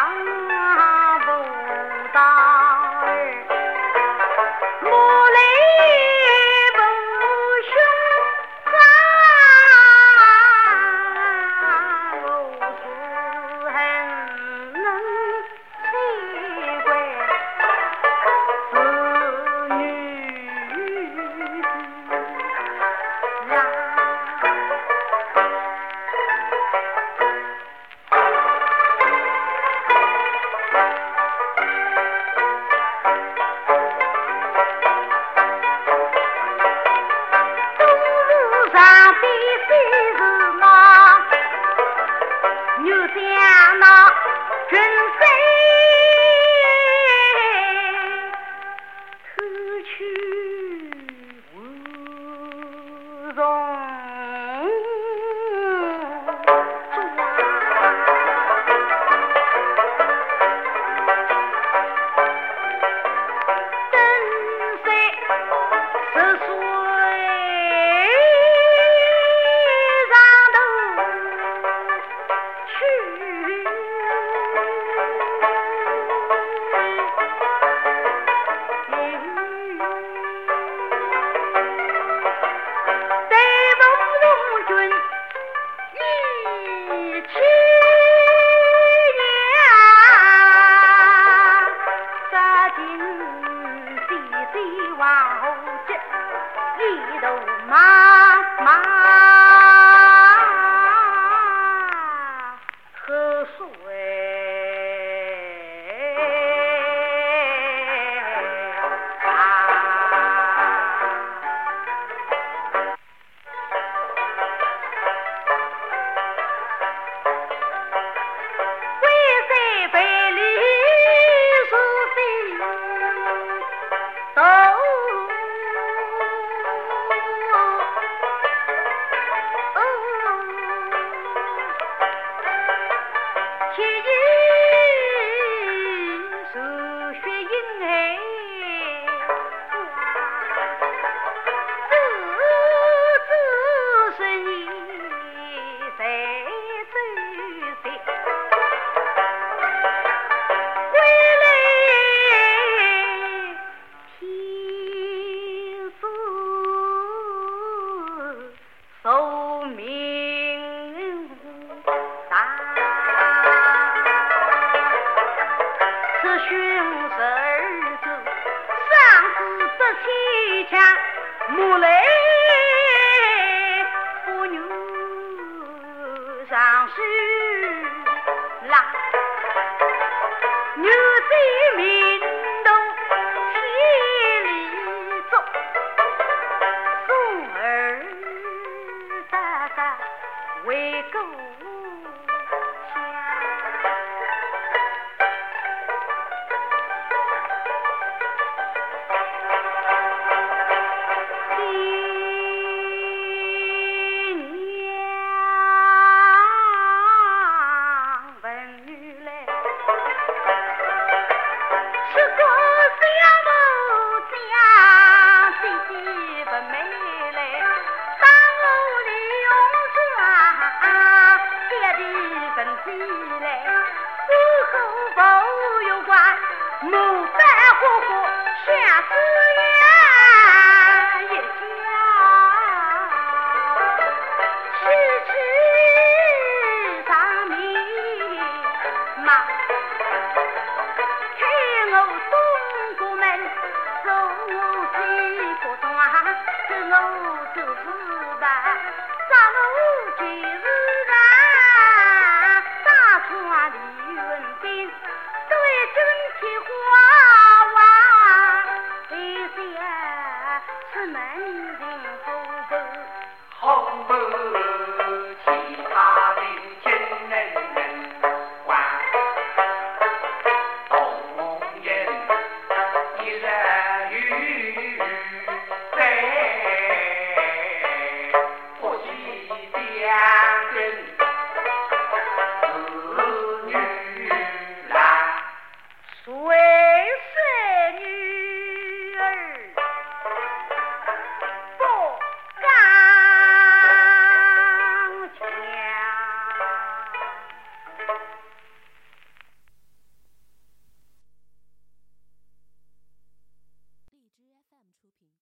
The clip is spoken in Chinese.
down. 起来，不和风有关，满山花花相思叶一家，痴痴缠绵。